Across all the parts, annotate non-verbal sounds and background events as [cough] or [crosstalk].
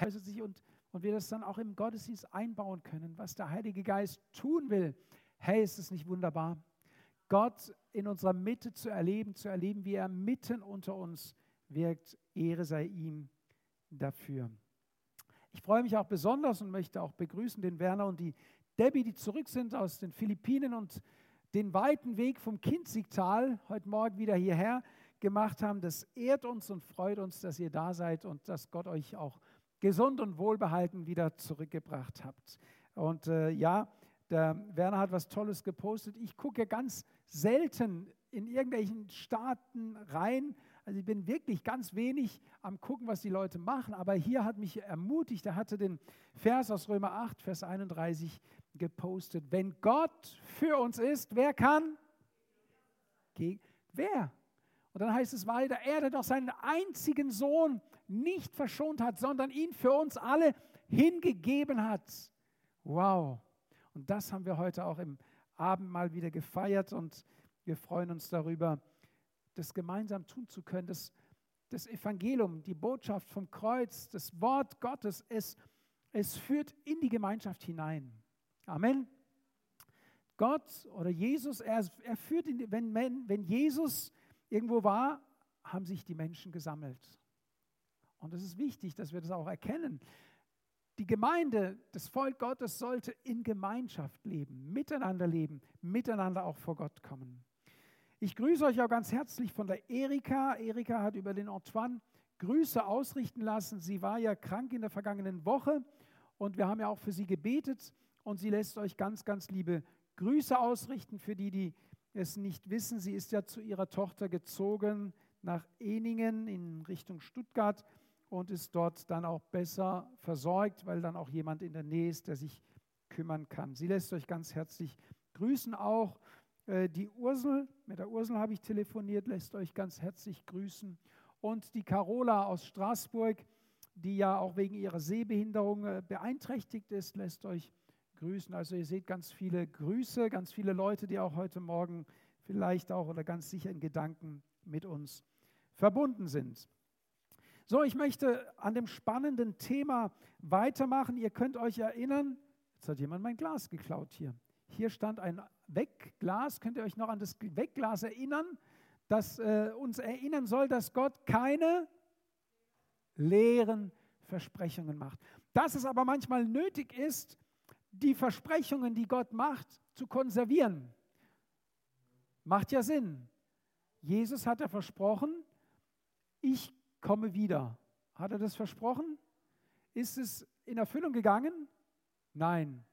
hält sich und, und wir das dann auch im Gottesdienst einbauen können, was der Heilige Geist tun will. Hey, ist es nicht wunderbar? Gott in unserer Mitte zu erleben, zu erleben, wie er mitten unter uns wirkt. Ehre sei ihm dafür. Ich freue mich auch besonders und möchte auch begrüßen den Werner und die Debbie, die zurück sind aus den Philippinen und den weiten Weg vom Kinzigtal heute Morgen wieder hierher gemacht haben. Das ehrt uns und freut uns, dass ihr da seid und dass Gott euch auch gesund und wohlbehalten wieder zurückgebracht habt. Und äh, ja, der Werner hat was Tolles gepostet. Ich gucke ganz selten in irgendwelchen Staaten rein. Also ich bin wirklich ganz wenig am gucken, was die Leute machen. Aber hier hat mich ermutigt, er hatte den Vers aus Römer 8, Vers 31 gepostet. Wenn Gott für uns ist, wer kann? Gegen, wer? Und dann heißt es weiter, er, der doch seinen einzigen Sohn nicht verschont hat, sondern ihn für uns alle hingegeben hat. Wow. Und das haben wir heute auch im Abend mal wieder gefeiert und wir freuen uns darüber, das gemeinsam tun zu können. Das, das Evangelium, die Botschaft vom Kreuz, das Wort Gottes, es, es führt in die Gemeinschaft hinein. Amen. Gott oder Jesus, er, er führt, in, wenn, wenn Jesus irgendwo war, haben sich die Menschen gesammelt. Und es ist wichtig, dass wir das auch erkennen. Die Gemeinde, das Volk Gottes sollte in Gemeinschaft leben, miteinander leben, miteinander auch vor Gott kommen. Ich grüße euch auch ganz herzlich von der Erika. Erika hat über den Antoine Grüße ausrichten lassen. Sie war ja krank in der vergangenen Woche und wir haben ja auch für sie gebetet und sie lässt euch ganz, ganz liebe Grüße ausrichten für die, die es nicht wissen. Sie ist ja zu ihrer Tochter gezogen nach Eningen in Richtung Stuttgart und ist dort dann auch besser versorgt, weil dann auch jemand in der Nähe ist, der sich kümmern kann. Sie lässt euch ganz herzlich grüßen auch. Äh, die Ursel, mit der Ursel habe ich telefoniert, lässt euch ganz herzlich grüßen. Und die Carola aus Straßburg, die ja auch wegen ihrer Sehbehinderung äh, beeinträchtigt ist, lässt euch grüßen. Also ihr seht ganz viele Grüße, ganz viele Leute, die auch heute Morgen vielleicht auch oder ganz sicher in Gedanken mit uns verbunden sind. So, ich möchte an dem spannenden Thema weitermachen. Ihr könnt euch erinnern, jetzt hat jemand mein Glas geklaut hier. Hier stand ein Wegglas. Könnt ihr euch noch an das Wegglas erinnern, das äh, uns erinnern soll, dass Gott keine leeren Versprechungen macht. Dass es aber manchmal nötig ist, die Versprechungen, die Gott macht, zu konservieren. Macht ja Sinn. Jesus hat er versprochen, ich komme wieder. Hat er das versprochen? Ist es in Erfüllung gegangen? Nein.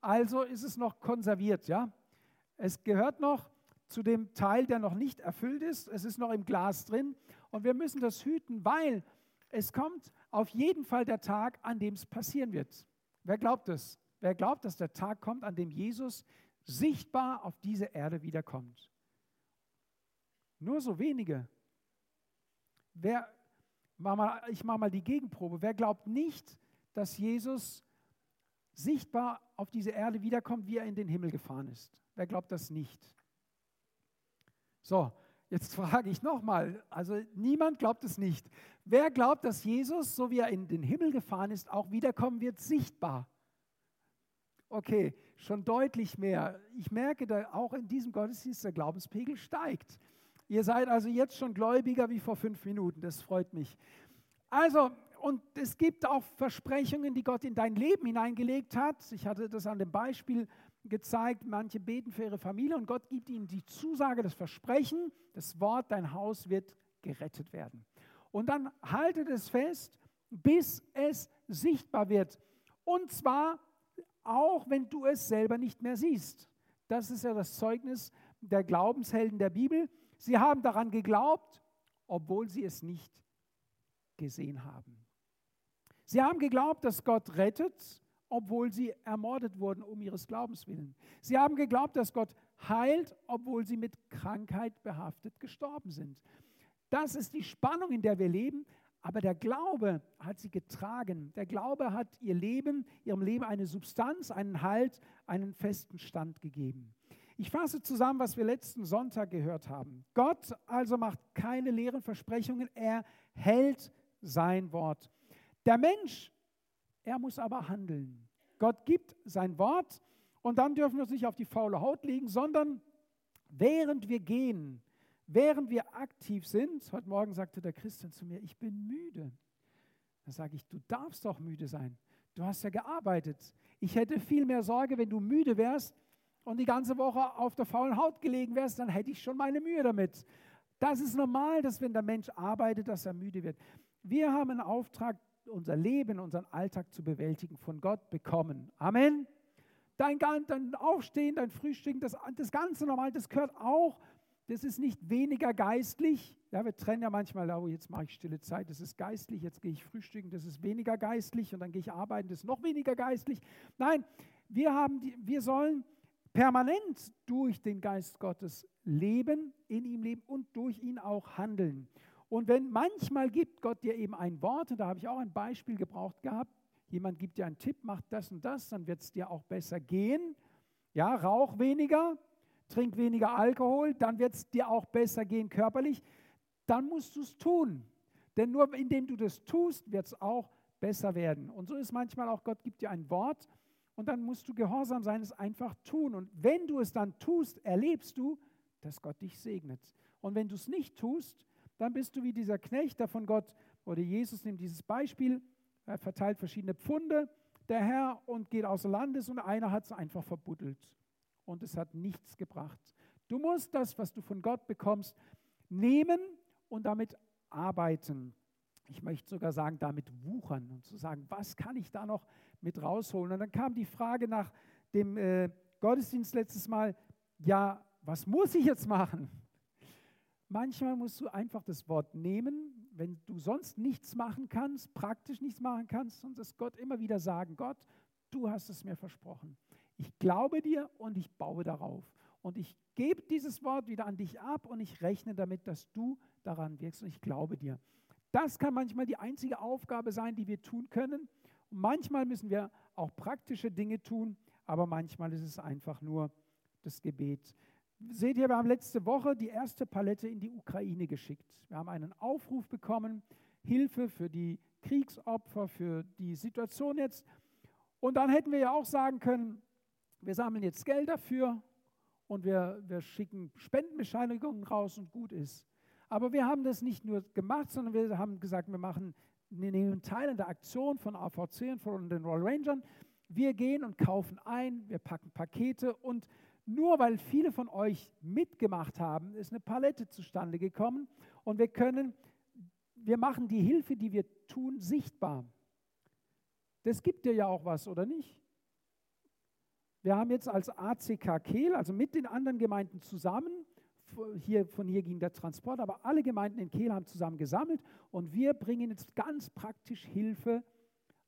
Also ist es noch konserviert, ja? Es gehört noch zu dem Teil, der noch nicht erfüllt ist. Es ist noch im Glas drin und wir müssen das hüten, weil es kommt auf jeden Fall der Tag, an dem es passieren wird. Wer glaubt es? Wer glaubt, dass der Tag kommt, an dem Jesus sichtbar auf diese Erde wiederkommt? Nur so wenige. Wer, mach mal, ich mache mal die Gegenprobe. Wer glaubt nicht, dass Jesus sichtbar auf diese Erde wiederkommt, wie er in den Himmel gefahren ist? Wer glaubt das nicht? So, jetzt [laughs] frage ich nochmal. Also niemand glaubt es nicht. Wer glaubt, dass Jesus, so wie er in den Himmel gefahren ist, auch wiederkommen wird, sichtbar? Okay, schon deutlich mehr. Ich merke da auch in diesem Gottesdienst, der Glaubenspegel steigt. Ihr seid also jetzt schon gläubiger wie vor fünf Minuten. Das freut mich. Also, und es gibt auch Versprechungen, die Gott in dein Leben hineingelegt hat. Ich hatte das an dem Beispiel gezeigt, manche beten für ihre Familie und Gott gibt ihnen die Zusage, das Versprechen, das Wort, dein Haus wird gerettet werden. Und dann haltet es fest, bis es sichtbar wird. Und zwar auch wenn du es selber nicht mehr siehst. Das ist ja das Zeugnis der Glaubenshelden der Bibel. Sie haben daran geglaubt, obwohl sie es nicht gesehen haben. Sie haben geglaubt, dass Gott rettet, obwohl sie ermordet wurden um ihres Glaubens willen. Sie haben geglaubt, dass Gott heilt, obwohl sie mit Krankheit behaftet gestorben sind. Das ist die Spannung, in der wir leben. Aber der Glaube hat sie getragen. Der Glaube hat ihr Leben, ihrem Leben eine Substanz, einen Halt, einen festen Stand gegeben. Ich fasse zusammen, was wir letzten Sonntag gehört haben. Gott also macht keine leeren Versprechungen, er hält sein Wort. Der Mensch Er muss aber handeln. Gott gibt sein Wort und dann dürfen wir uns nicht auf die faule Haut legen, sondern während wir gehen, während wir aktiv sind, heute Morgen sagte der Christian zu mir, ich bin müde. Dann sage ich, du darfst doch müde sein. Du hast ja gearbeitet. Ich hätte viel mehr Sorge, wenn du müde wärst und die ganze Woche auf der faulen Haut gelegen wärst, dann hätte ich schon meine Mühe damit. Das ist normal, dass wenn der Mensch arbeitet, dass er müde wird. Wir haben einen Auftrag, unser Leben, unseren Alltag zu bewältigen, von Gott bekommen. Amen. Dein, dein Aufstehen, dein Frühstück, das, das Ganze normal, das gehört auch. Das ist nicht weniger geistlich. Ja, wir trennen ja manchmal, oh, jetzt mache ich stille Zeit, das ist geistlich, jetzt gehe ich frühstücken, das ist weniger geistlich und dann gehe ich arbeiten, das ist noch weniger geistlich. Nein, wir, haben die, wir sollen permanent durch den Geist Gottes leben, in ihm leben und durch ihn auch handeln. Und wenn manchmal gibt Gott dir eben ein Wort, und da habe ich auch ein Beispiel gebraucht gehabt, jemand gibt dir einen Tipp, mach das und das, dann wird es dir auch besser gehen. Ja, rauch weniger, trink weniger Alkohol, dann wird es dir auch besser gehen körperlich. Dann musst du es tun. Denn nur indem du das tust, wird es auch besser werden. Und so ist manchmal auch, Gott gibt dir ein Wort und dann musst du gehorsam sein, es einfach tun. Und wenn du es dann tust, erlebst du, dass Gott dich segnet. Und wenn du es nicht tust, dann bist du wie dieser Knecht, der von Gott, oder Jesus nimmt dieses Beispiel, er verteilt verschiedene Pfunde, der Herr, und geht außer Landes und einer hat es einfach verbuddelt. Und es hat nichts gebracht. Du musst das, was du von Gott bekommst, nehmen und damit arbeiten. Ich möchte sogar sagen, damit wuchern und zu sagen, was kann ich da noch mit rausholen? Und dann kam die Frage nach dem äh, Gottesdienst letztes Mal, ja, was muss ich jetzt machen? Manchmal musst du einfach das Wort nehmen, wenn du sonst nichts machen kannst, praktisch nichts machen kannst, und das Gott immer wieder sagen, Gott, du hast es mir versprochen. Ich glaube dir und ich baue darauf. Und ich gebe dieses Wort wieder an dich ab und ich rechne damit, dass du daran wirkst und ich glaube dir. Das kann manchmal die einzige Aufgabe sein, die wir tun können. Manchmal müssen wir auch praktische Dinge tun, aber manchmal ist es einfach nur das Gebet. Seht ihr, wir haben letzte Woche die erste Palette in die Ukraine geschickt. Wir haben einen Aufruf bekommen, Hilfe für die Kriegsopfer, für die Situation jetzt. Und dann hätten wir ja auch sagen können, wir sammeln jetzt Geld dafür und wir, wir schicken Spendenbescheinigungen raus und gut ist. Aber wir haben das nicht nur gemacht, sondern wir haben gesagt, wir machen, nehmen teil an der Aktion von AVC und von den Royal Rangers. Wir gehen und kaufen ein, wir packen Pakete und nur weil viele von euch mitgemacht haben, ist eine Palette zustande gekommen und wir können, wir machen die Hilfe, die wir tun, sichtbar. Das gibt dir ja auch was, oder nicht? Wir haben jetzt als ACK Kehl, also mit den anderen Gemeinden zusammen, hier, von hier ging der Transport, aber alle Gemeinden in Kehl haben zusammen gesammelt und wir bringen jetzt ganz praktisch Hilfe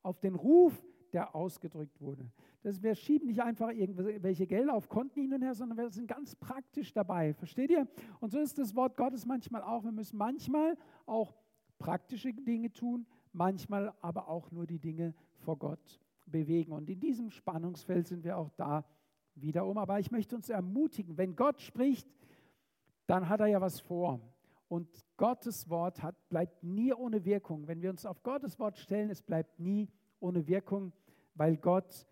auf den Ruf, der ausgedrückt wurde. Das, wir schieben nicht einfach irgendwelche Gelder auf Konten hin und her, sondern wir sind ganz praktisch dabei. Versteht ihr? Und so ist das Wort Gottes manchmal auch. Wir müssen manchmal auch praktische Dinge tun, manchmal aber auch nur die Dinge vor Gott bewegen. Und in diesem Spannungsfeld sind wir auch da wiederum. Aber ich möchte uns ermutigen, wenn Gott spricht, dann hat er ja was vor. Und Gottes Wort hat, bleibt nie ohne Wirkung. Wenn wir uns auf Gottes Wort stellen, es bleibt nie ohne Wirkung, weil Gott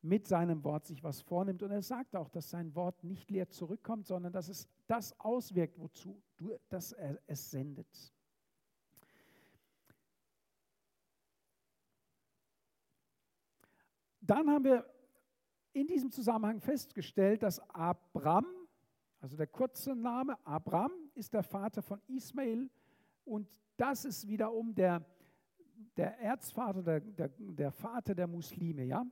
mit seinem Wort sich was vornimmt. Und er sagt auch, dass sein Wort nicht leer zurückkommt, sondern dass es das auswirkt, wozu du, dass er es sendet. Dann haben wir in diesem Zusammenhang festgestellt, dass Abram, also der kurze Name Abram, ist der Vater von Ismael und das ist wiederum der, der Erzvater, der, der, der Vater der Muslime, ja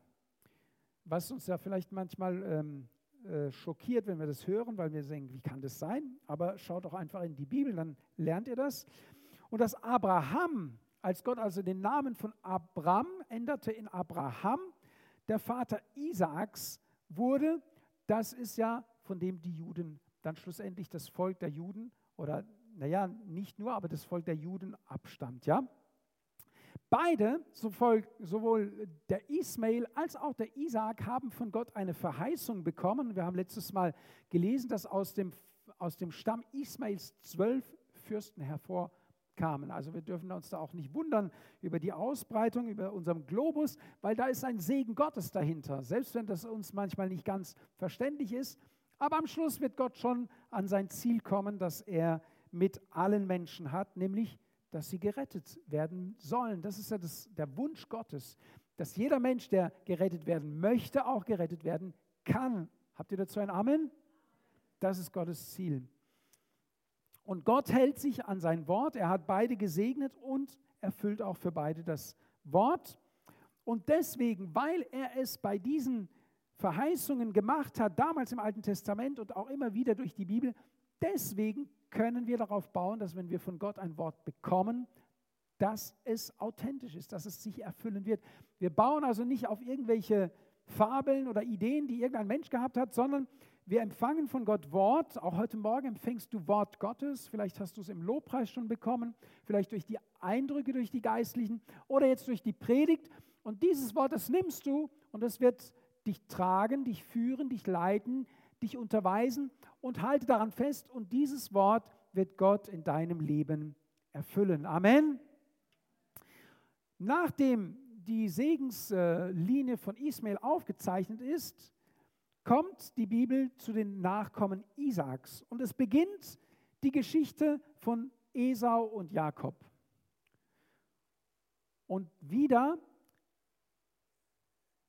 was uns ja vielleicht manchmal ähm, äh, schockiert, wenn wir das hören, weil wir denken, wie kann das sein? Aber schaut doch einfach in die Bibel, dann lernt ihr das. Und dass Abraham, als Gott also den Namen von Abram änderte in Abraham, der Vater Isaaks wurde, das ist ja von dem die Juden dann schlussendlich das Volk der Juden oder naja, nicht nur, aber das Volk der Juden abstammt, ja. Beide, sowohl der Ismail als auch der Isaak, haben von Gott eine Verheißung bekommen. Wir haben letztes Mal gelesen, dass aus dem, aus dem Stamm Ismails zwölf Fürsten hervorgehen kamen. Also wir dürfen uns da auch nicht wundern über die Ausbreitung, über unserem Globus, weil da ist ein Segen Gottes dahinter, selbst wenn das uns manchmal nicht ganz verständlich ist. Aber am Schluss wird Gott schon an sein Ziel kommen, das er mit allen Menschen hat, nämlich, dass sie gerettet werden sollen. Das ist ja das, der Wunsch Gottes, dass jeder Mensch, der gerettet werden möchte, auch gerettet werden kann. Habt ihr dazu ein Amen? Das ist Gottes Ziel. Und Gott hält sich an sein Wort. Er hat beide gesegnet und erfüllt auch für beide das Wort. Und deswegen, weil er es bei diesen Verheißungen gemacht hat, damals im Alten Testament und auch immer wieder durch die Bibel, deswegen können wir darauf bauen, dass wenn wir von Gott ein Wort bekommen, dass es authentisch ist, dass es sich erfüllen wird. Wir bauen also nicht auf irgendwelche Fabeln oder Ideen, die irgendein Mensch gehabt hat, sondern wir empfangen von Gott Wort. Auch heute Morgen empfängst du Wort Gottes. Vielleicht hast du es im Lobpreis schon bekommen, vielleicht durch die Eindrücke, durch die Geistlichen oder jetzt durch die Predigt. Und dieses Wort, das nimmst du und es wird dich tragen, dich führen, dich leiten, dich unterweisen und halte daran fest. Und dieses Wort wird Gott in deinem Leben erfüllen. Amen. Nachdem die Segenslinie von Ismael aufgezeichnet ist, kommt die Bibel zu den Nachkommen Isaaks. Und es beginnt die Geschichte von Esau und Jakob. Und wieder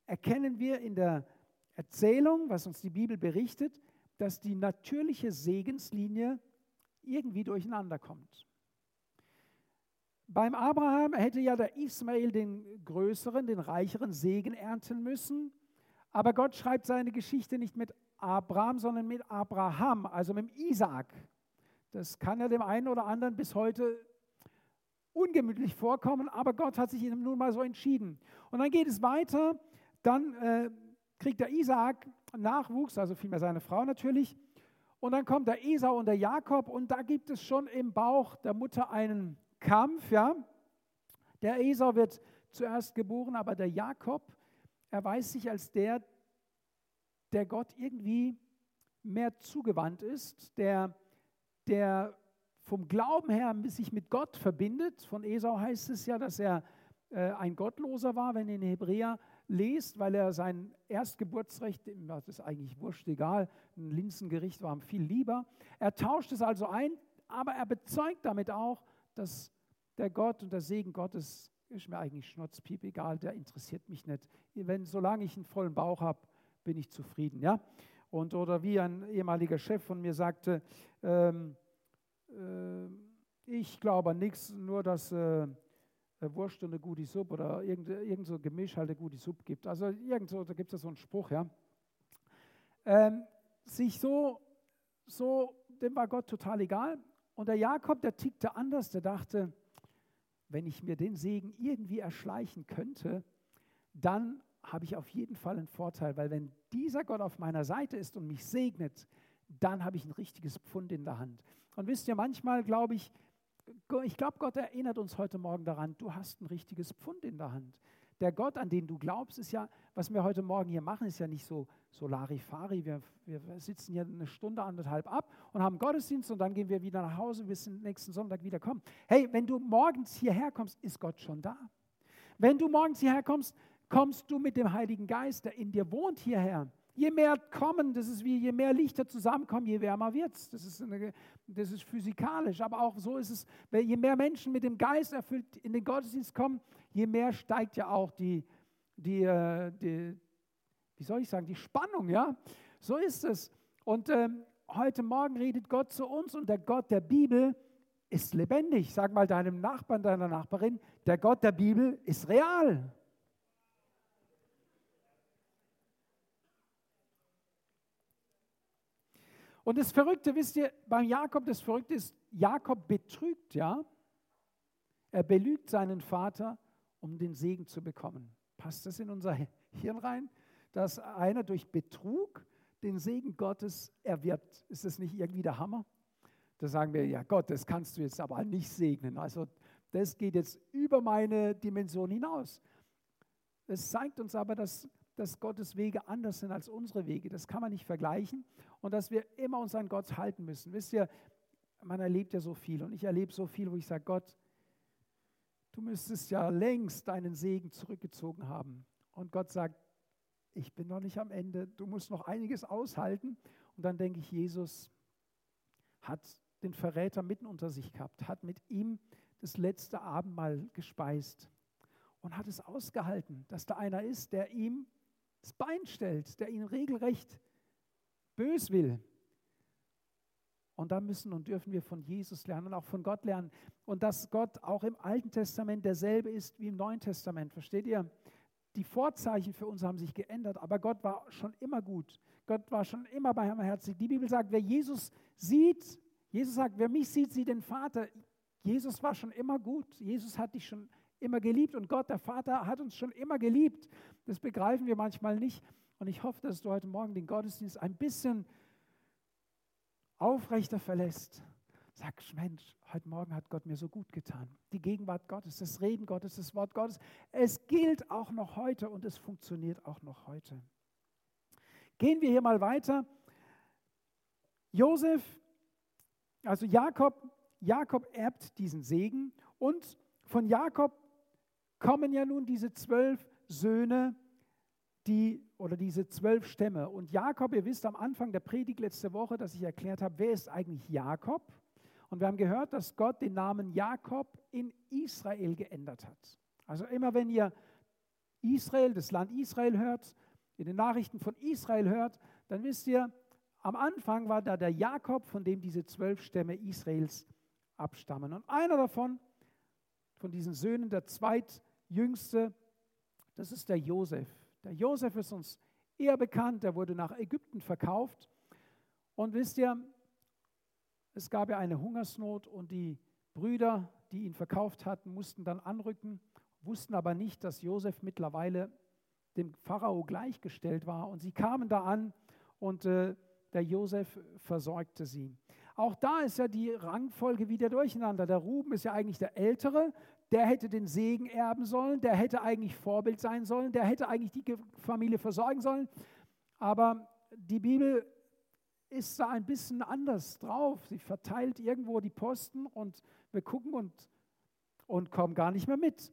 erkennen wir in der Erzählung, was uns die Bibel berichtet, dass die natürliche Segenslinie irgendwie durcheinander kommt. Beim Abraham hätte ja der Ismael den größeren, den reicheren Segen ernten müssen. Aber Gott schreibt seine Geschichte nicht mit Abraham, sondern mit Abraham, also mit Isaak. Das kann ja dem einen oder anderen bis heute ungemütlich vorkommen, aber Gott hat sich ihm nun mal so entschieden. Und dann geht es weiter, dann äh, kriegt der Isaak Nachwuchs, also vielmehr seine Frau natürlich, und dann kommt der Esau und der Jakob und da gibt es schon im Bauch der Mutter einen Kampf, ja. Der Esau wird zuerst geboren, aber der Jakob, erweist sich als der, der Gott irgendwie mehr zugewandt ist, der, der vom Glauben her sich mit Gott verbindet. Von Esau heißt es ja, dass er äh, ein Gottloser war, wenn in Hebräer lest, weil er sein Erstgeburtsrecht, das ist eigentlich wurscht, egal, ein Linsengericht war ihm viel lieber. Er tauscht es also ein, aber er bezeugt damit auch, dass der Gott und der Segen Gottes ist mir eigentlich schnurzpiep egal, der interessiert mich nicht. Wenn, solange ich einen vollen Bauch habe, bin ich zufrieden. Ja? Und, oder wie ein ehemaliger Chef von mir sagte, ähm, äh, ich glaube an nichts, nur dass äh, Wurst und eine gute Suppe oder irgend, irgend so Gemisch halt eine gute Suppe gibt. Also irgendwo, da gibt es ja so einen Spruch, ja. Ähm, sich so, so, dem war Gott total egal. Und der Jakob, der tickte anders, der dachte, wenn ich mir den Segen irgendwie erschleichen könnte, dann habe ich auf jeden Fall einen Vorteil, weil wenn dieser Gott auf meiner Seite ist und mich segnet, dann habe ich ein richtiges Pfund in der Hand. Und wisst ihr, manchmal glaube ich, ich glaube, Gott erinnert uns heute Morgen daran, du hast ein richtiges Pfund in der Hand. Der Gott, an den du glaubst, ist ja, was wir heute Morgen hier machen, ist ja nicht so, Larifari. Wir, wir sitzen hier eine Stunde, anderthalb ab und haben Gottesdienst und dann gehen wir wieder nach Hause, bis nächsten Sonntag wieder kommen. Hey, wenn du morgens hierher kommst, ist Gott schon da. Wenn du morgens hierher kommst, kommst du mit dem Heiligen Geist, der in dir wohnt, hierher. Je mehr kommen, das ist wie je mehr Lichter zusammenkommen, je wärmer wird es. Das, ist das ist physikalisch, aber auch so ist es, je mehr Menschen mit dem Geist erfüllt in den Gottesdienst kommen, je mehr steigt ja auch die, die, äh, die wie soll ich sagen, die Spannung, ja. So ist es. Und ähm, heute Morgen redet Gott zu uns und der Gott der Bibel ist lebendig. Sag mal deinem Nachbarn, deiner Nachbarin, der Gott der Bibel ist real. Und das Verrückte, wisst ihr, beim Jakob, das Verrückte ist, Jakob betrügt, ja. Er belügt seinen Vater, um den Segen zu bekommen. Passt das in unser Hirn rein? Dass einer durch Betrug den Segen Gottes erwirbt. Ist das nicht irgendwie der Hammer? Da sagen wir, ja Gott, das kannst du jetzt aber nicht segnen. Also das geht jetzt über meine Dimension hinaus. Es zeigt uns aber, dass dass Gottes Wege anders sind als unsere Wege. Das kann man nicht vergleichen und dass wir immer uns an Gott halten müssen. Wisst ihr, man erlebt ja so viel und ich erlebe so viel, wo ich sage, Gott, du müsstest ja längst deinen Segen zurückgezogen haben. Und Gott sagt, ich bin noch nicht am Ende, du musst noch einiges aushalten. Und dann denke ich, Jesus hat den Verräter mitten unter sich gehabt, hat mit ihm das letzte Abendmahl gespeist und hat es ausgehalten, dass da einer ist, der ihm das Bein stellt, der ihn regelrecht bös will. Und da müssen und dürfen wir von Jesus lernen und auch von Gott lernen. Und dass Gott auch im Alten Testament derselbe ist wie im Neuen Testament. Versteht ihr? Die Vorzeichen für uns haben sich geändert, aber Gott war schon immer gut. Gott war schon immer barmherzig. Die Bibel sagt, wer Jesus sieht, Jesus sagt, wer mich sieht, sieht den Vater. Jesus war schon immer gut. Jesus hat dich schon immer geliebt und Gott, der Vater, hat uns schon immer geliebt. Das begreifen wir manchmal nicht. Und ich hoffe, dass du heute Morgen den Gottesdienst ein bisschen aufrechter verlässt. Sagst, Mensch, heute Morgen hat Gott mir so gut getan. Die Gegenwart Gottes, das Reden Gottes, das Wort Gottes. Es gilt auch noch heute und es funktioniert auch noch heute. Gehen wir hier mal weiter. Josef, also Jakob, Jakob erbt diesen Segen und von Jakob kommen ja nun diese zwölf Söhne die oder diese zwölf Stämme. Und Jakob, ihr wisst am Anfang der Predigt letzte Woche, dass ich erklärt habe, wer ist eigentlich Jakob? Und wir haben gehört, dass Gott den Namen Jakob in Israel geändert hat. Also immer wenn ihr Israel, das Land Israel hört, in den Nachrichten von Israel hört, dann wisst ihr, am Anfang war da der Jakob, von dem diese zwölf Stämme Israels abstammen. Und einer davon, von diesen Söhnen, der zweitjüngste, das ist der Josef. Der Josef ist uns eher bekannt, er wurde nach Ägypten verkauft. Und wisst ihr, es gab ja eine Hungersnot und die Brüder, die ihn verkauft hatten, mussten dann anrücken, wussten aber nicht, dass Josef mittlerweile dem Pharao gleichgestellt war. Und sie kamen da an und äh, der Josef versorgte sie. Auch da ist ja die Rangfolge wieder durcheinander. Der Ruben ist ja eigentlich der Ältere, der hätte den Segen erben sollen, der hätte eigentlich Vorbild sein sollen, der hätte eigentlich die Familie versorgen sollen. Aber die Bibel ist da ein bisschen anders drauf. Sie verteilt irgendwo die Posten und wir gucken und, und kommen gar nicht mehr mit.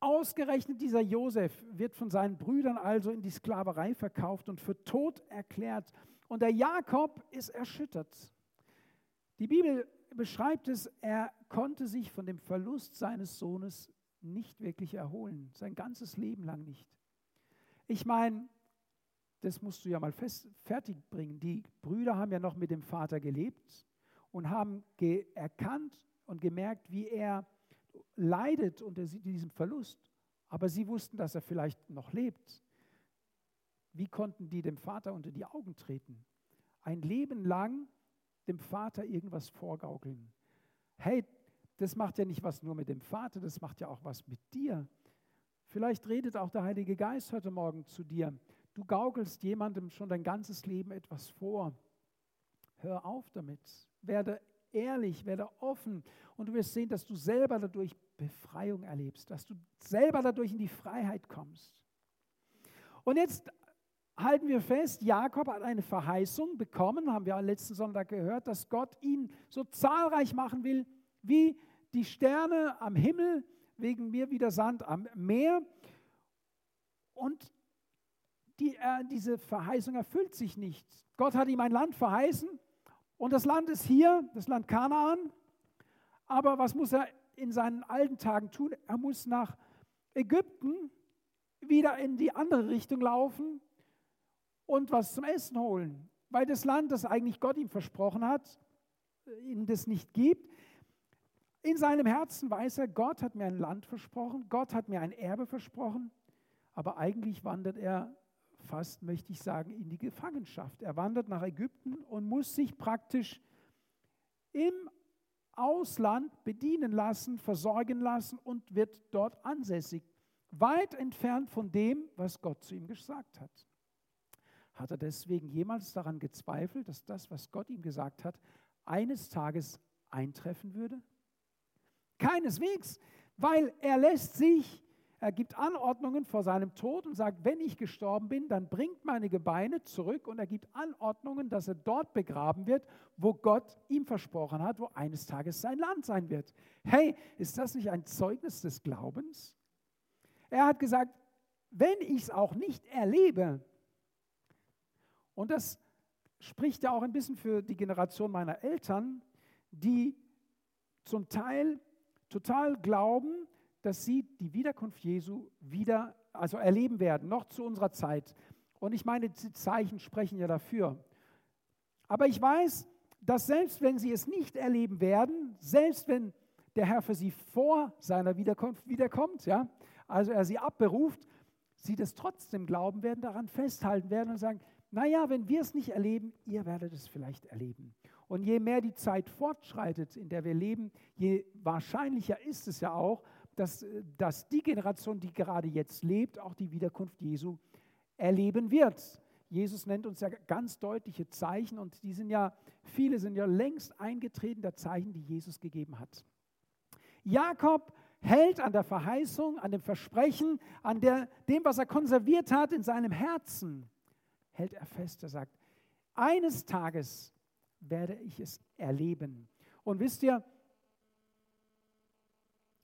Ausgerechnet dieser Josef wird von seinen Brüdern also in die Sklaverei verkauft und für tot erklärt. Und der Jakob ist erschüttert. Die Bibel beschreibt es, er konnte sich von dem Verlust seines Sohnes nicht wirklich erholen, sein ganzes Leben lang nicht. Ich meine, das musst du ja mal fest, fertig bringen. Die Brüder haben ja noch mit dem Vater gelebt und haben erkannt und gemerkt, wie er leidet unter diesem Verlust. Aber sie wussten, dass er vielleicht noch lebt. Wie konnten die dem Vater unter die Augen treten? Ein Leben lang dem Vater irgendwas vorgaukeln. Hey, das macht ja nicht was nur mit dem Vater, das macht ja auch was mit dir. Vielleicht redet auch der Heilige Geist heute Morgen zu dir. Du gaukelst jemandem schon dein ganzes Leben etwas vor. Hör auf damit. Werde ehrlich, werde offen und du wirst sehen, dass du selber dadurch Befreiung erlebst, dass du selber dadurch in die Freiheit kommst. Und jetzt halten wir fest, Jakob hat eine Verheißung bekommen, haben wir letzten Sonntag gehört, dass Gott ihn so zahlreich machen will wie die Sterne am Himmel, wegen mir wie der Sand am Meer. Und die, äh, diese Verheißung erfüllt sich nicht. Gott hat ihm ein Land verheißen und das Land ist hier, das Land Kanaan. Aber was muss er in seinen alten Tagen tun? Er muss nach Ägypten wieder in die andere Richtung laufen und was zum Essen holen, weil das Land, das eigentlich Gott ihm versprochen hat, ihm das nicht gibt. In seinem Herzen weiß er, Gott hat mir ein Land versprochen, Gott hat mir ein Erbe versprochen, aber eigentlich wandert er fast, möchte ich sagen, in die Gefangenschaft. Er wandert nach Ägypten und muss sich praktisch im Ausland bedienen lassen, versorgen lassen und wird dort ansässig, weit entfernt von dem, was Gott zu ihm gesagt hat. Hat er deswegen jemals daran gezweifelt, dass das, was Gott ihm gesagt hat, eines Tages eintreffen würde? Keineswegs, weil er lässt sich, er gibt Anordnungen vor seinem Tod und sagt, wenn ich gestorben bin, dann bringt meine Gebeine zurück und er gibt Anordnungen, dass er dort begraben wird, wo Gott ihm versprochen hat, wo eines Tages sein Land sein wird. Hey, ist das nicht ein Zeugnis des Glaubens? Er hat gesagt, wenn ich es auch nicht erlebe, und das spricht ja auch ein bisschen für die Generation meiner Eltern, die zum Teil total glauben, dass sie die Wiederkunft Jesu wieder also erleben werden, noch zu unserer Zeit. Und ich meine, die Zeichen sprechen ja dafür. Aber ich weiß, dass selbst wenn sie es nicht erleben werden, selbst wenn der Herr für sie vor seiner Wiederkunft wiederkommt, ja, also er sie abberuft, sie das trotzdem glauben werden, daran festhalten werden und sagen, naja, wenn wir es nicht erleben, ihr werdet es vielleicht erleben. Und je mehr die Zeit fortschreitet, in der wir leben, je wahrscheinlicher ist es ja auch, dass, dass die Generation, die gerade jetzt lebt, auch die Wiederkunft Jesu erleben wird. Jesus nennt uns ja ganz deutliche Zeichen und die sind ja, viele sind ja längst eingetreten der Zeichen, die Jesus gegeben hat. Jakob hält an der Verheißung, an dem Versprechen, an der, dem, was er konserviert hat in seinem Herzen, hält er fest. Er sagt, eines Tages werde ich es erleben. Und wisst ihr,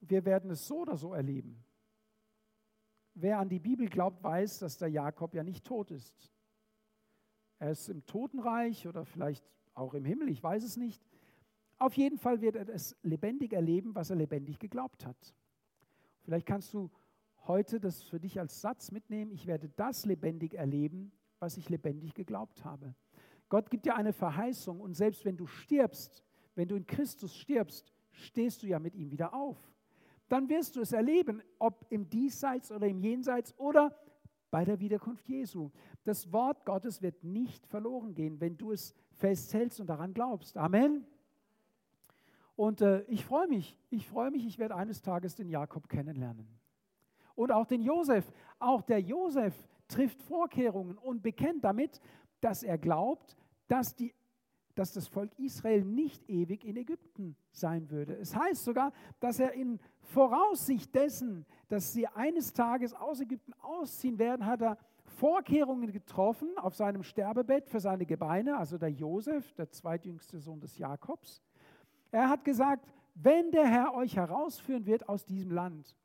wir werden es so oder so erleben. Wer an die Bibel glaubt, weiß, dass der Jakob ja nicht tot ist. Er ist im Totenreich oder vielleicht auch im Himmel, ich weiß es nicht. Auf jeden Fall wird er es lebendig erleben, was er lebendig geglaubt hat. Vielleicht kannst du heute das für dich als Satz mitnehmen, ich werde das lebendig erleben, was ich lebendig geglaubt habe. Gott gibt dir eine Verheißung und selbst wenn du stirbst, wenn du in Christus stirbst, stehst du ja mit ihm wieder auf. Dann wirst du es erleben, ob im Diesseits oder im Jenseits oder bei der Wiederkunft Jesu. Das Wort Gottes wird nicht verloren gehen, wenn du es festhältst und daran glaubst. Amen. Und äh, ich freue mich, ich freue mich, ich werde eines Tages den Jakob kennenlernen. Und auch den Josef. Auch der Josef trifft Vorkehrungen und bekennt damit, dass er glaubt, dass, die, dass das Volk Israel nicht ewig in Ägypten sein würde. Es heißt sogar, dass er in Voraussicht dessen, dass sie eines Tages aus Ägypten ausziehen werden, hat er Vorkehrungen getroffen auf seinem Sterbebett für seine Gebeine, also der Josef, der zweitjüngste Sohn des Jakobs. Er hat gesagt, wenn der Herr euch herausführen wird aus diesem Land,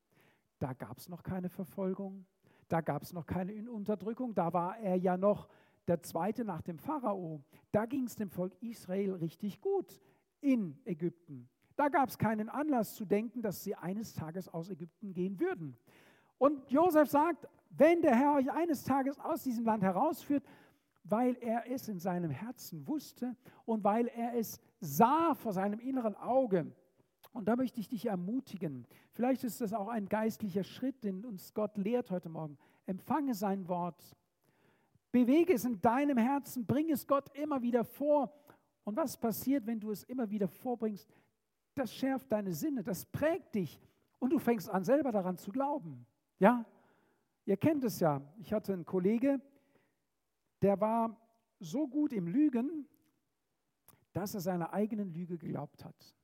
da gab es noch keine Verfolgung, da gab es noch keine Unterdrückung, da war er ja noch der zweite nach dem Pharao. Da ging es dem Volk Israel richtig gut in Ägypten. Da gab es keinen Anlass zu denken, dass sie eines Tages aus Ägypten gehen würden. Und Josef sagt, wenn der Herr euch eines Tages aus diesem Land herausführt, weil er es in seinem Herzen wusste und weil er es sah vor seinem inneren Auge. Und da möchte ich dich ermutigen. Vielleicht ist das auch ein geistlicher Schritt, den uns Gott lehrt heute Morgen. Empfange sein Wort. Bewege es in deinem Herzen. Bring es Gott immer wieder vor. Und was passiert, wenn du es immer wieder vorbringst? Das schärft deine Sinne, das prägt dich. Und du fängst an, selber daran zu glauben. Ja? Ihr kennt es ja. Ich hatte einen Kollege, der war so gut im Lügen, dass er seiner eigenen Lüge geglaubt hat.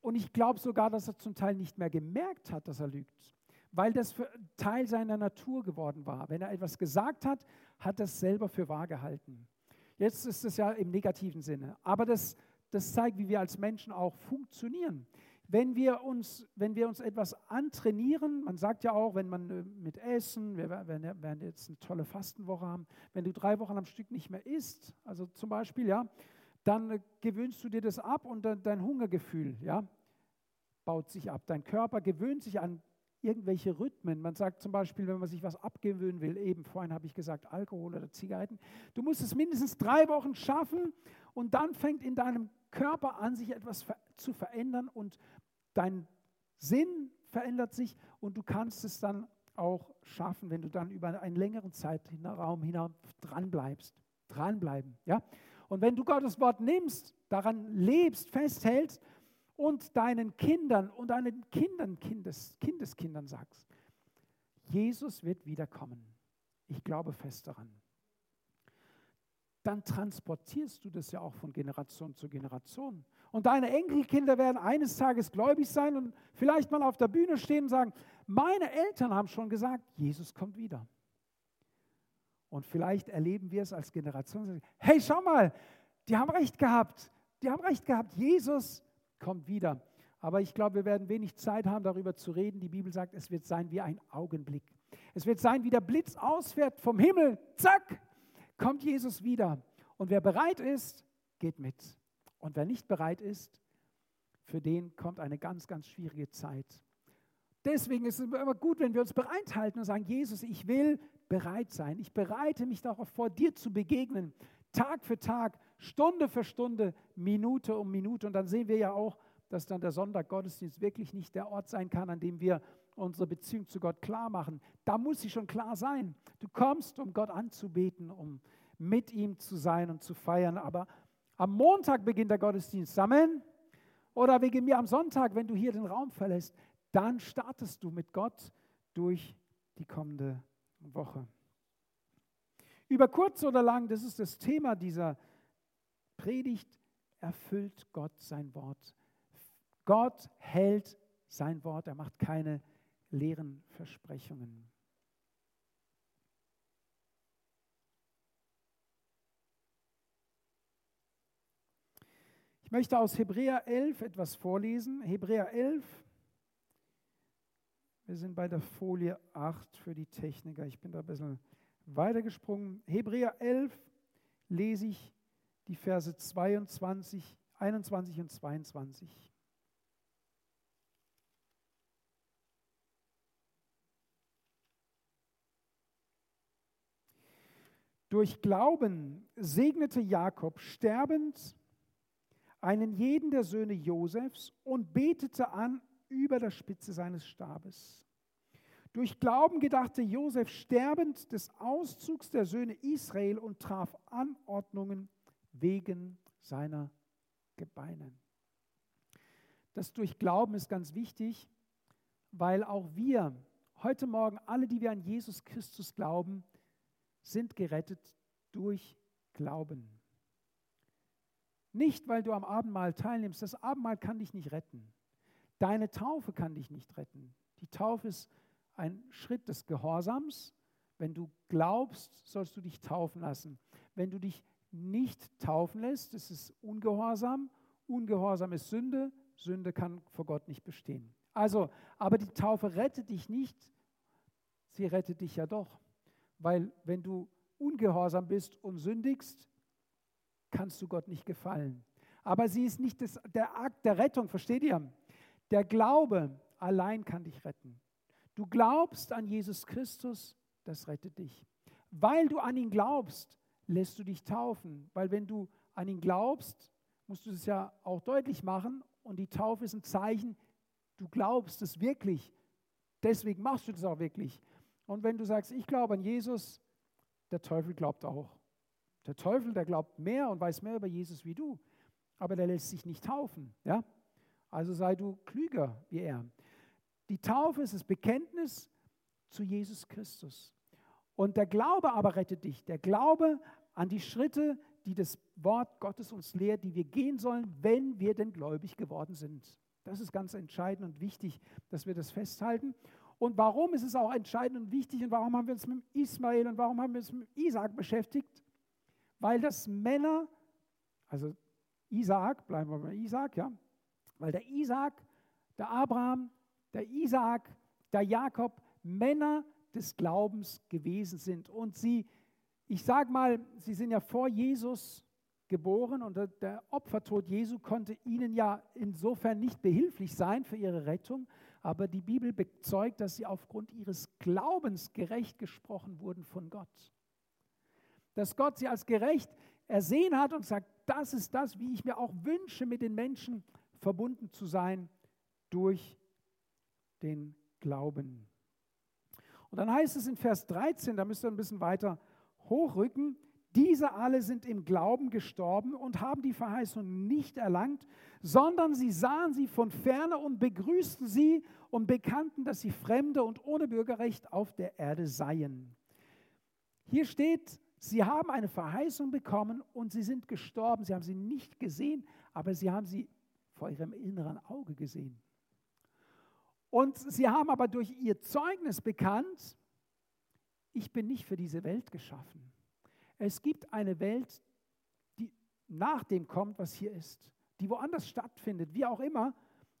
Und ich glaube sogar, dass er zum Teil nicht mehr gemerkt hat, dass er lügt, weil das Teil seiner Natur geworden war. Wenn er etwas gesagt hat, hat er es selber für wahr gehalten. Jetzt ist es ja im negativen Sinne, aber das, das zeigt, wie wir als Menschen auch funktionieren. Wenn wir, uns, wenn wir uns etwas antrainieren, man sagt ja auch, wenn man äh, mit Essen, wir werden jetzt eine tolle Fastenwoche haben, wenn du drei Wochen am Stück nicht mehr isst, also zum Beispiel, ja, dann äh, gewöhnst du dir das ab und dein Hungergefühl, ja, baut sich ab. Dein Körper gewöhnt sich an irgendwelche Rhythmen. Man sagt zum Beispiel, wenn man sich was abgewöhnen will, eben vorhin habe ich gesagt, Alkohol oder Zigaretten, du musst es mindestens drei Wochen schaffen und dann fängt in deinem Körper an, sich etwas zu verändern und dein Sinn verändert sich und du kannst es dann auch schaffen, wenn du dann über einen längeren Zeitraum hinaus dranbleibst. Dranbleiben, ja. Und wenn du Gottes Wort nimmst, daran lebst, festhältst und deinen Kindern und deinen Kindern, Kindes, Kindeskindern sagst, Jesus wird wiederkommen. Ich glaube fest daran. Dann transportierst du das ja auch von Generation zu Generation. Und deine Enkelkinder werden eines Tages gläubig sein und vielleicht mal auf der Bühne stehen und sagen, meine Eltern haben schon gesagt, Jesus kommt wieder. Und vielleicht erleben wir es als Generation. Hey, schau mal, die haben recht gehabt. Die haben recht gehabt. Jesus kommt wieder. Aber ich glaube, wir werden wenig Zeit haben, darüber zu reden. Die Bibel sagt, es wird sein wie ein Augenblick. Es wird sein, wie der Blitz ausfährt vom Himmel. Zack, kommt Jesus wieder. Und wer bereit ist, geht mit. Und wer nicht bereit ist, für den kommt eine ganz, ganz schwierige Zeit. Deswegen ist es immer gut, wenn wir uns bereithalten und sagen, Jesus, ich will bereit sein. Ich bereite mich darauf vor, dir zu begegnen. Tag für Tag, Stunde für Stunde, Minute um Minute. Und dann sehen wir ja auch, dass dann der Sonntag Gottesdienst wirklich nicht der Ort sein kann, an dem wir unsere Beziehung zu Gott klar machen. Da muss sie schon klar sein. Du kommst, um Gott anzubeten, um mit ihm zu sein und zu feiern. Aber am Montag beginnt der Gottesdienst. Amen. Oder wegen mir am Sonntag, wenn du hier den Raum verlässt, dann startest du mit Gott durch die kommende Woche. Über kurz oder lang, das ist das Thema dieser Predigt, erfüllt Gott sein Wort. Gott hält sein Wort, er macht keine leeren Versprechungen. Ich möchte aus Hebräer 11 etwas vorlesen. Hebräer 11, wir sind bei der Folie 8 für die Techniker. Ich bin da ein bisschen weitergesprungen. Hebräer 11 lese ich die Verse 22, 21 und 22. Durch Glauben segnete Jakob sterbend einen jeden der Söhne Josefs und betete an über der Spitze seines Stabes. Durch Glauben gedachte Josef sterbend des Auszugs der Söhne Israel und traf Anordnungen wegen seiner Gebeine. Das durch Glauben ist ganz wichtig, weil auch wir heute Morgen, alle, die wir an Jesus Christus glauben, sind gerettet durch Glauben. Nicht, weil du am Abendmahl teilnimmst. Das Abendmahl kann dich nicht retten. Deine Taufe kann dich nicht retten. Die Taufe ist ein Schritt des Gehorsams. Wenn du glaubst, sollst du dich taufen lassen. Wenn du dich nicht taufen lässt, ist es Ungehorsam. Ungehorsam ist Sünde. Sünde kann vor Gott nicht bestehen. Also, aber die Taufe rettet dich nicht. Sie rettet dich ja doch. Weil wenn du ungehorsam bist und sündigst, kannst du Gott nicht gefallen. Aber sie ist nicht das, der Akt der Rettung, versteht ihr? Der Glaube allein kann dich retten. Du glaubst an Jesus Christus, das rettet dich. Weil du an ihn glaubst, lässt du dich taufen. Weil wenn du an ihn glaubst, musst du es ja auch deutlich machen. Und die Taufe ist ein Zeichen, du glaubst es wirklich. Deswegen machst du das auch wirklich. Und wenn du sagst, ich glaube an Jesus, der Teufel glaubt auch. Der Teufel, der glaubt mehr und weiß mehr über Jesus wie du, aber der lässt sich nicht taufen. Ja? Also sei du klüger wie er. Die Taufe ist das Bekenntnis zu Jesus Christus. Und der Glaube aber rettet dich. Der Glaube an die Schritte, die das Wort Gottes uns lehrt, die wir gehen sollen, wenn wir denn gläubig geworden sind. Das ist ganz entscheidend und wichtig, dass wir das festhalten. Und warum ist es auch entscheidend und wichtig und warum haben wir uns mit Ismael und warum haben wir uns mit Isaac beschäftigt? Weil das Männer, also Isaac, bleiben wir bei Isaac, ja, weil der Isaac, der Abraham, der Isaac, der Jakob Männer des Glaubens gewesen sind. Und sie, ich sage mal, sie sind ja vor Jesus geboren und der Opfertod Jesu konnte ihnen ja insofern nicht behilflich sein für ihre Rettung, aber die Bibel bezeugt, dass sie aufgrund ihres Glaubens gerecht gesprochen wurden von Gott. Dass Gott sie als gerecht ersehen hat und sagt, das ist das, wie ich mir auch wünsche, mit den Menschen verbunden zu sein durch den Glauben. Und dann heißt es in Vers 13, da müsst ihr ein bisschen weiter hochrücken, diese alle sind im Glauben gestorben und haben die Verheißung nicht erlangt, sondern sie sahen sie von ferne und begrüßten sie und bekannten, dass sie Fremde und ohne Bürgerrecht auf der Erde seien. Hier steht, sie haben eine Verheißung bekommen und sie sind gestorben. Sie haben sie nicht gesehen, aber sie haben sie vor ihrem inneren Auge gesehen. Und sie haben aber durch ihr Zeugnis bekannt, ich bin nicht für diese Welt geschaffen. Es gibt eine Welt, die nach dem kommt, was hier ist, die woanders stattfindet, wie auch immer,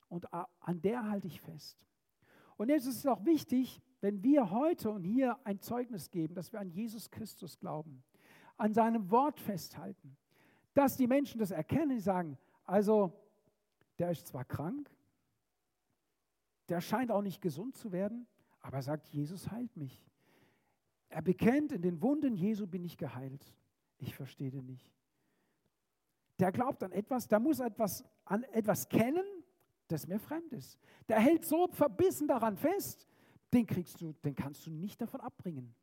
und an der halte ich fest. Und jetzt ist es auch wichtig, wenn wir heute und hier ein Zeugnis geben, dass wir an Jesus Christus glauben, an seinem Wort festhalten, dass die Menschen das erkennen, die sagen, also der ist zwar krank, der scheint auch nicht gesund zu werden, aber er sagt, Jesus heilt mich. Er bekennt, in den Wunden Jesu bin ich geheilt. Ich verstehe den nicht. Der glaubt an etwas, der muss etwas, an etwas kennen, das mir fremd ist. Der hält so verbissen daran fest, den kriegst du, den kannst du nicht davon abbringen.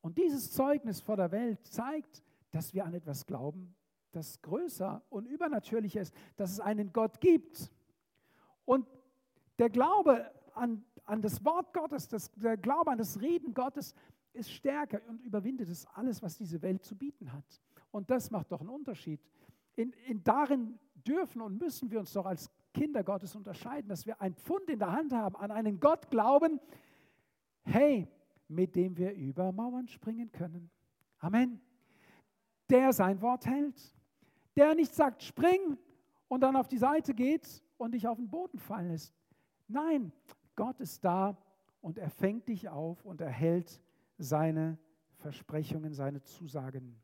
Und dieses Zeugnis vor der Welt zeigt, dass wir an etwas glauben, das größer und übernatürlicher ist, dass es einen Gott gibt. Und der Glaube an, an das Wort Gottes, das, der Glaube an das Reden Gottes ist stärker und überwindet es alles, was diese Welt zu bieten hat. Und das macht doch einen Unterschied. In, in darin dürfen und müssen wir uns doch als Kinder Gottes unterscheiden, dass wir ein Pfund in der Hand haben, an einen Gott glauben, hey, mit dem wir über Mauern springen können. Amen. Der sein Wort hält. Der nicht sagt, spring und dann auf die Seite geht und dich auf den Boden fallen lässt. Nein, Gott ist da und er fängt dich auf und erhält seine Versprechungen, seine Zusagen.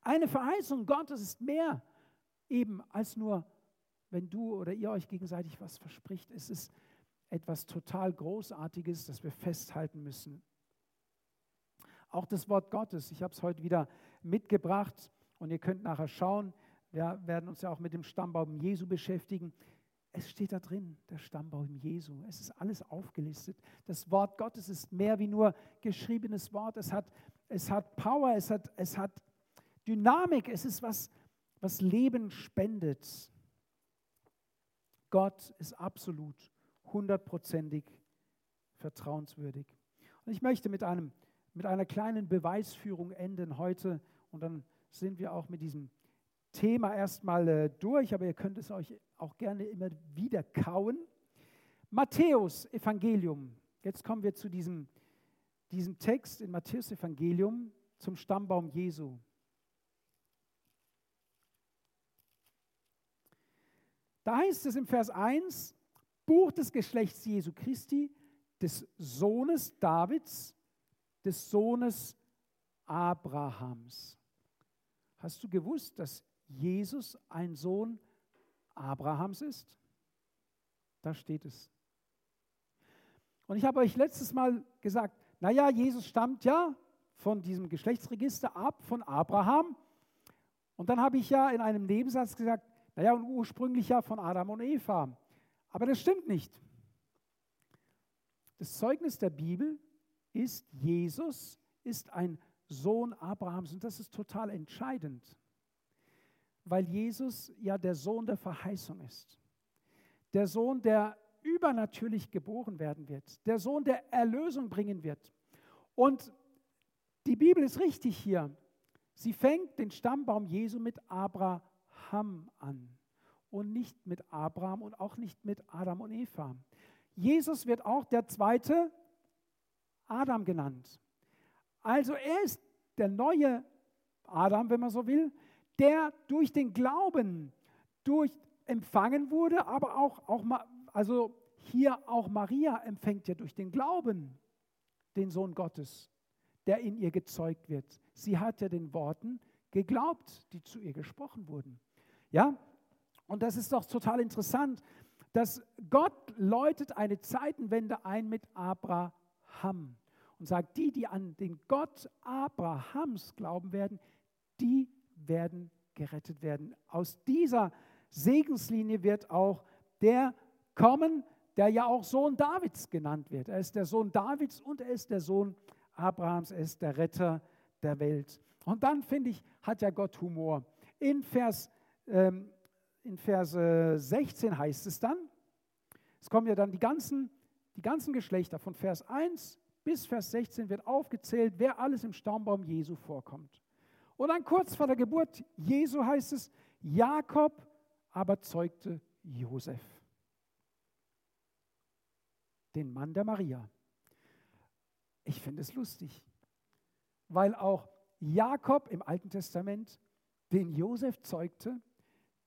Eine Verheißung Gottes ist mehr eben als nur, wenn du oder ihr euch gegenseitig was verspricht. Es ist etwas total Großartiges, das wir festhalten müssen. Auch das Wort Gottes, ich habe es heute wieder mitgebracht und ihr könnt nachher schauen, wir werden uns ja auch mit dem Stammbaum Jesu beschäftigen. Es steht da drin, der Stammbaum Jesu. Es ist alles aufgelistet. Das Wort Gottes ist mehr wie nur geschriebenes Wort. Es hat, es hat Power, es hat, es hat Dynamik, es ist was, was Leben spendet. Gott ist absolut, hundertprozentig vertrauenswürdig. Und ich möchte mit, einem, mit einer kleinen Beweisführung enden heute und dann sind wir auch mit diesem Thema erstmal äh, durch, aber ihr könnt es euch auch gerne immer wieder kauen. Matthäus Evangelium. Jetzt kommen wir zu diesem, diesem Text in Matthäus Evangelium zum Stammbaum Jesu. Da heißt es im Vers 1, Buch des Geschlechts Jesu Christi, des Sohnes Davids, des Sohnes Abrahams. Hast du gewusst, dass Jesus ein Sohn Abrahams ist? Da steht es. Und ich habe euch letztes Mal gesagt, naja, Jesus stammt ja von diesem Geschlechtsregister ab, von Abraham. Und dann habe ich ja in einem Nebensatz gesagt, naja, und ursprünglich ja von Adam und Eva. Aber das stimmt nicht. Das Zeugnis der Bibel ist, Jesus ist ein Sohn Abrahams und das ist total entscheidend weil Jesus ja der Sohn der Verheißung ist. Der Sohn, der übernatürlich geboren werden wird. Der Sohn, der Erlösung bringen wird. Und die Bibel ist richtig hier. Sie fängt den Stammbaum Jesu mit Abraham an und nicht mit Abraham und auch nicht mit Adam und Eva. Jesus wird auch der zweite Adam genannt. Also er ist der neue Adam, wenn man so will, der durch den Glauben durch empfangen wurde, aber auch, auch also hier auch Maria empfängt ja durch den Glauben den Sohn Gottes, der in ihr gezeugt wird. Sie hat ja den Worten geglaubt, die zu ihr gesprochen wurden. Ja? Und das ist doch total interessant, dass Gott läutet eine Zeitenwende ein mit Abraham und sagt, die, die an den Gott Abrahams glauben werden, die werden gerettet werden. Aus dieser Segenslinie wird auch der kommen, der ja auch Sohn Davids genannt wird. Er ist der Sohn Davids und er ist der Sohn Abrahams, er ist der Retter der Welt. Und dann finde ich, hat ja Gott Humor. In Vers, ähm, in Vers äh, 16 heißt es dann, es kommen ja dann die ganzen, die ganzen Geschlechter von Vers 1 bis Vers 16 wird aufgezählt, wer alles im Stammbaum Jesu vorkommt. Und dann kurz vor der Geburt Jesu heißt es, Jakob aber zeugte Josef, den Mann der Maria. Ich finde es lustig, weil auch Jakob im Alten Testament den Josef zeugte,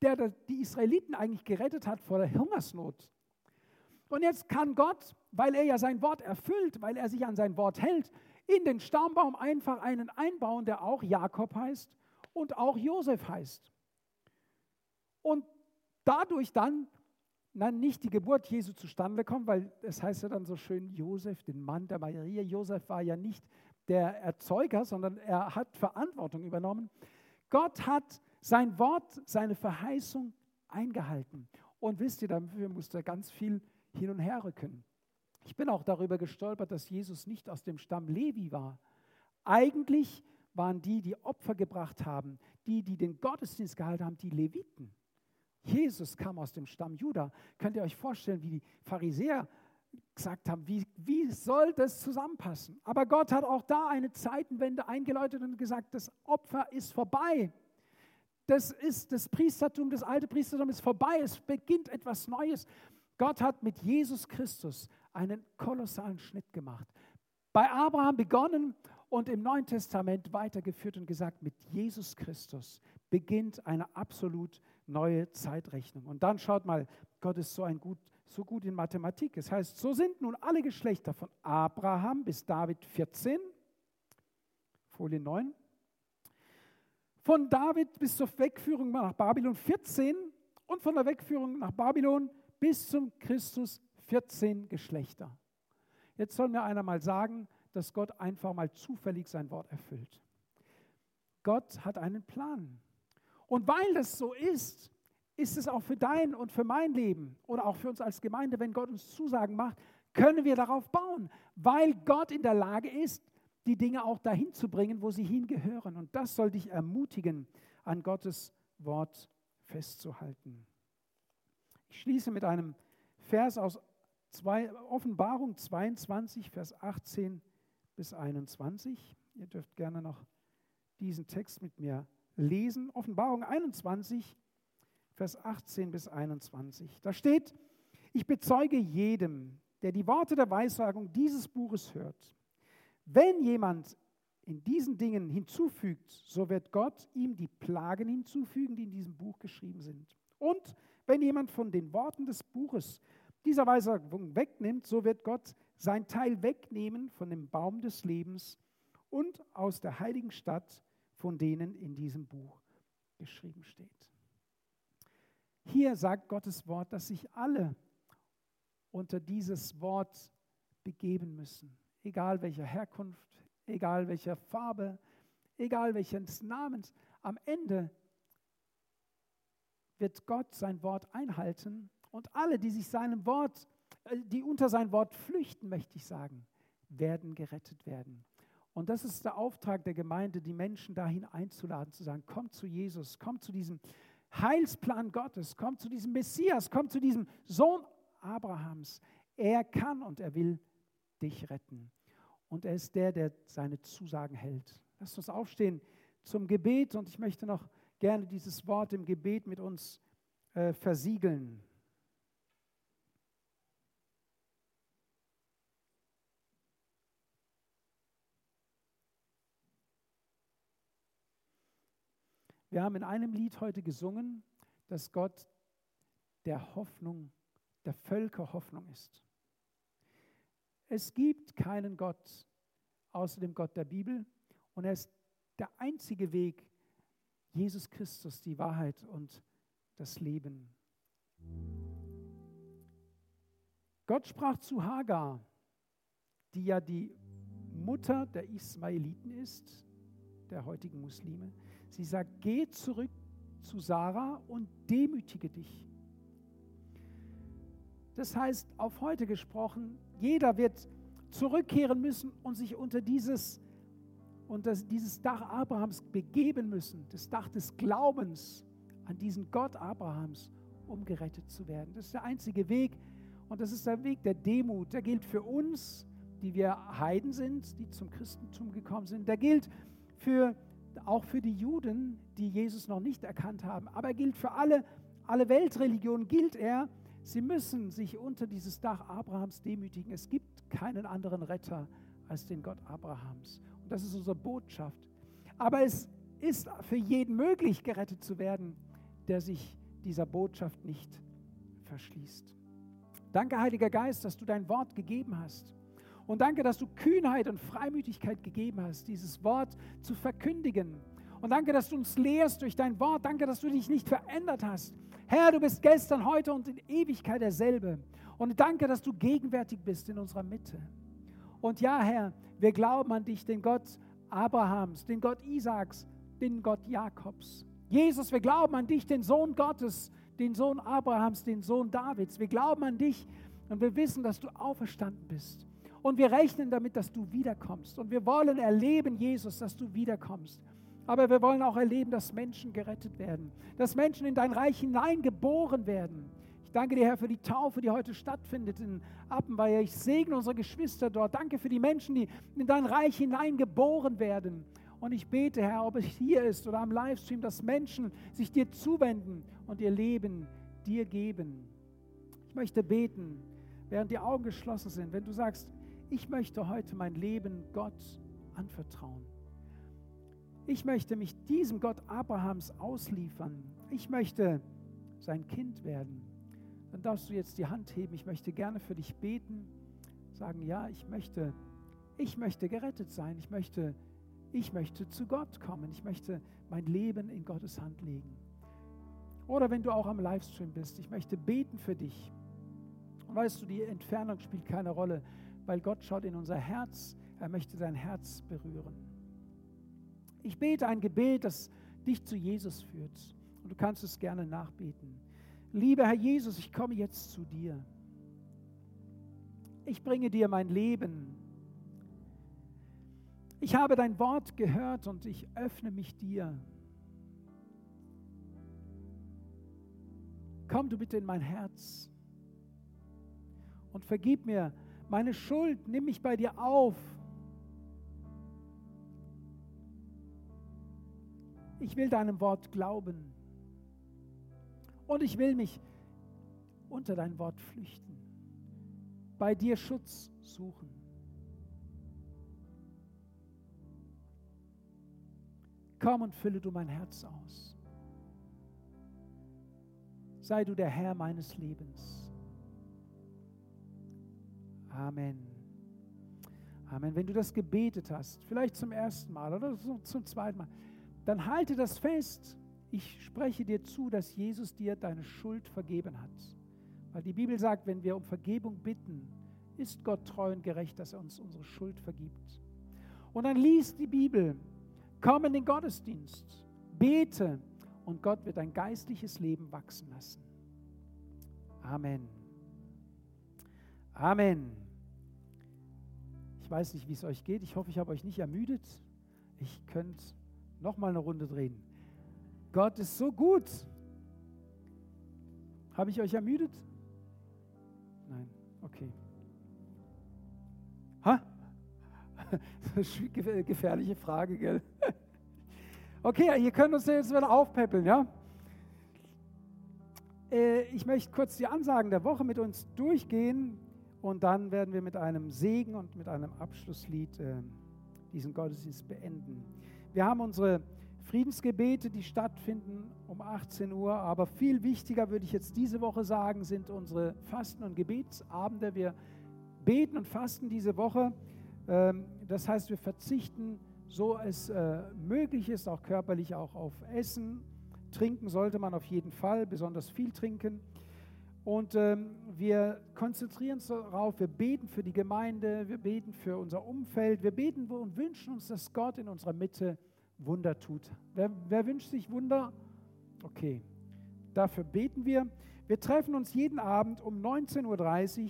der die Israeliten eigentlich gerettet hat vor der Hungersnot. Und jetzt kann Gott, weil er ja sein Wort erfüllt, weil er sich an sein Wort hält, in den Stammbaum einfach einen einbauen, der auch Jakob heißt und auch Josef heißt. Und dadurch dann, dann nicht die Geburt Jesu zustande kommt, weil es heißt ja dann so schön, Josef, den Mann der Maria. Josef war ja nicht der Erzeuger, sondern er hat Verantwortung übernommen. Gott hat sein Wort, seine Verheißung eingehalten. Und wisst ihr, dafür musste er ganz viel hin und her rücken. Ich bin auch darüber gestolpert, dass Jesus nicht aus dem Stamm Levi war. Eigentlich waren die, die Opfer gebracht haben, die, die den Gottesdienst gehalten haben, die Leviten. Jesus kam aus dem Stamm Juda. Könnt ihr euch vorstellen, wie die Pharisäer gesagt haben, wie, wie soll das zusammenpassen? Aber Gott hat auch da eine Zeitenwende eingeläutet und gesagt, das Opfer ist vorbei. Das ist das Priestertum, das alte Priestertum ist vorbei. Es beginnt etwas Neues. Gott hat mit Jesus Christus einen kolossalen Schnitt gemacht. Bei Abraham begonnen und im Neuen Testament weitergeführt und gesagt, mit Jesus Christus beginnt eine absolut neue Zeitrechnung. Und dann schaut mal, Gott ist so, ein gut, so gut in Mathematik. Es heißt, so sind nun alle Geschlechter von Abraham bis David 14, Folie 9, von David bis zur Wegführung nach Babylon 14 und von der Wegführung nach Babylon bis zum Christus 14 Geschlechter. Jetzt soll mir einer mal sagen, dass Gott einfach mal zufällig sein Wort erfüllt. Gott hat einen Plan. Und weil das so ist, ist es auch für dein und für mein Leben oder auch für uns als Gemeinde, wenn Gott uns Zusagen macht, können wir darauf bauen, weil Gott in der Lage ist, die Dinge auch dahin zu bringen, wo sie hingehören. Und das soll dich ermutigen, an Gottes Wort festzuhalten. Ich schließe mit einem Vers aus zwei, Offenbarung 22, Vers 18 bis 21. Ihr dürft gerne noch diesen Text mit mir lesen. Offenbarung 21, Vers 18 bis 21. Da steht, ich bezeuge jedem, der die Worte der Weissagung dieses Buches hört. Wenn jemand in diesen Dingen hinzufügt, so wird Gott ihm die Plagen hinzufügen, die in diesem Buch geschrieben sind. Und wenn jemand von den Worten des Buches dieser Weissagung wegnimmt, so wird Gott sein Teil wegnehmen von dem Baum des Lebens und aus der heiligen Stadt, von denen in diesem Buch geschrieben steht. Hier sagt Gottes Wort, dass sich alle unter dieses Wort begeben müssen, egal welcher Herkunft, egal welcher Farbe, egal welches Namens. Am Ende wird Gott sein Wort einhalten und alle, die sich seinem Wort, äh, die unter sein Wort flüchten, möchte ich sagen, werden gerettet werden. Und das ist der Auftrag der Gemeinde, die Menschen dahin einzuladen, zu sagen, komm zu Jesus, komm zu diesem Heilsplan Gottes, komm zu diesem Messias, komm zu diesem Sohn Abrahams. Er kann und er will dich retten. Und er ist der, der seine Zusagen hält. Lass uns aufstehen zum Gebet und ich möchte noch gerne dieses Wort im Gebet mit uns äh, versiegeln. Wir haben in einem Lied heute gesungen, dass Gott der Hoffnung, der Völker Hoffnung ist. Es gibt keinen Gott außer dem Gott der Bibel und er ist der einzige Weg, Jesus Christus, die Wahrheit und das Leben. Gott sprach zu Hagar, die ja die Mutter der Ismaeliten ist, der heutigen Muslime. Sie sagt, geh zurück zu Sarah und demütige dich. Das heißt, auf heute gesprochen, jeder wird zurückkehren müssen und sich unter dieses, unter dieses Dach Abrahams begeben müssen, das Dach des Glaubens an diesen Gott Abrahams, um gerettet zu werden. Das ist der einzige Weg und das ist der Weg der Demut. Der gilt für uns, die wir Heiden sind, die zum Christentum gekommen sind. Der gilt für, auch für die Juden, die Jesus noch nicht erkannt haben. Aber er gilt für alle alle Weltreligionen gilt er, sie müssen sich unter dieses Dach Abrahams demütigen. Es gibt keinen anderen Retter als den Gott Abrahams. Und das ist unsere Botschaft. Aber es ist für jeden möglich, gerettet zu werden, der sich dieser Botschaft nicht verschließt. Danke, Heiliger Geist, dass du dein Wort gegeben hast. Und danke, dass du Kühnheit und Freimütigkeit gegeben hast, dieses Wort zu verkündigen. Und danke, dass du uns lehrst durch dein Wort. Danke, dass du dich nicht verändert hast. Herr, du bist gestern, heute und in Ewigkeit derselbe. Und danke, dass du gegenwärtig bist in unserer Mitte. Und ja, Herr, wir glauben an dich, den Gott Abrahams, den Gott Isaaks, den Gott Jakobs. Jesus, wir glauben an dich, den Sohn Gottes, den Sohn Abrahams, den Sohn Davids. Wir glauben an dich und wir wissen, dass du auferstanden bist. Und wir rechnen damit, dass du wiederkommst. Und wir wollen erleben, Jesus, dass du wiederkommst. Aber wir wollen auch erleben, dass Menschen gerettet werden, dass Menschen in dein Reich hineingeboren werden. Ich danke dir, Herr, für die Taufe, die heute stattfindet in Appenweier. Ich segne unsere Geschwister dort. Danke für die Menschen, die in dein Reich hineingeboren werden. Und ich bete, Herr, ob es hier ist oder am Livestream, dass Menschen sich dir zuwenden und ihr Leben dir geben. Ich möchte beten, während die Augen geschlossen sind. Wenn du sagst, ich möchte heute mein Leben Gott anvertrauen. Ich möchte mich diesem Gott Abrahams ausliefern. Ich möchte sein Kind werden. Dann darfst du jetzt die Hand heben. Ich möchte gerne für dich beten. Sagen, ja, ich möchte, ich möchte gerettet sein. Ich möchte, ich möchte zu Gott kommen. Ich möchte mein Leben in Gottes Hand legen. Oder wenn du auch am Livestream bist, ich möchte beten für dich. Und weißt du, die Entfernung spielt keine Rolle weil Gott schaut in unser Herz, er möchte dein Herz berühren. Ich bete ein Gebet, das dich zu Jesus führt. Und du kannst es gerne nachbeten. Lieber Herr Jesus, ich komme jetzt zu dir. Ich bringe dir mein Leben. Ich habe dein Wort gehört und ich öffne mich dir. Komm du bitte in mein Herz und vergib mir meine Schuld, nimm mich bei dir auf. Ich will deinem Wort glauben. Und ich will mich unter dein Wort flüchten, bei dir Schutz suchen. Komm und fülle du mein Herz aus. Sei du der Herr meines Lebens. Amen. Amen. Wenn du das gebetet hast, vielleicht zum ersten Mal oder zum zweiten Mal, dann halte das fest. Ich spreche dir zu, dass Jesus dir deine Schuld vergeben hat. Weil die Bibel sagt, wenn wir um Vergebung bitten, ist Gott treu und gerecht, dass er uns unsere Schuld vergibt. Und dann lies die Bibel, komm in den Gottesdienst, bete und Gott wird dein geistliches Leben wachsen lassen. Amen. Amen. Ich weiß nicht, wie es euch geht. Ich hoffe, ich habe euch nicht ermüdet. Ich könnte noch mal eine Runde drehen. Gott ist so gut. Habe ich euch ermüdet? Nein, okay. Ha? [laughs] Gefährliche Frage, gell? [laughs] Okay, ihr könnt uns jetzt wieder aufpäppeln, ja? Äh, ich möchte kurz die Ansagen der Woche mit uns durchgehen. Und dann werden wir mit einem Segen und mit einem Abschlusslied äh, diesen Gottesdienst beenden. Wir haben unsere Friedensgebete, die stattfinden um 18 Uhr. Aber viel wichtiger würde ich jetzt diese Woche sagen, sind unsere Fasten- und Gebetsabende. Wir beten und fasten diese Woche. Ähm, das heißt, wir verzichten, so es äh, möglich ist, auch körperlich, auch auf Essen. Trinken sollte man auf jeden Fall, besonders viel trinken. Und ähm, wir konzentrieren uns darauf, wir beten für die Gemeinde, wir beten für unser Umfeld, wir beten und wünschen uns, dass Gott in unserer Mitte Wunder tut. Wer, wer wünscht sich Wunder? Okay, dafür beten wir. Wir treffen uns jeden Abend um 19.30 Uhr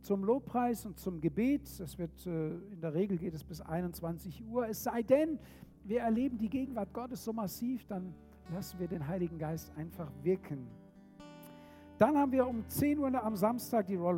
zum Lobpreis und zum Gebet. Das wird, äh, in der Regel geht es bis 21 Uhr. Es sei denn, wir erleben die Gegenwart Gottes so massiv, dann lassen wir den Heiligen Geist einfach wirken. Dann haben wir um 10 Uhr am Samstag die Roll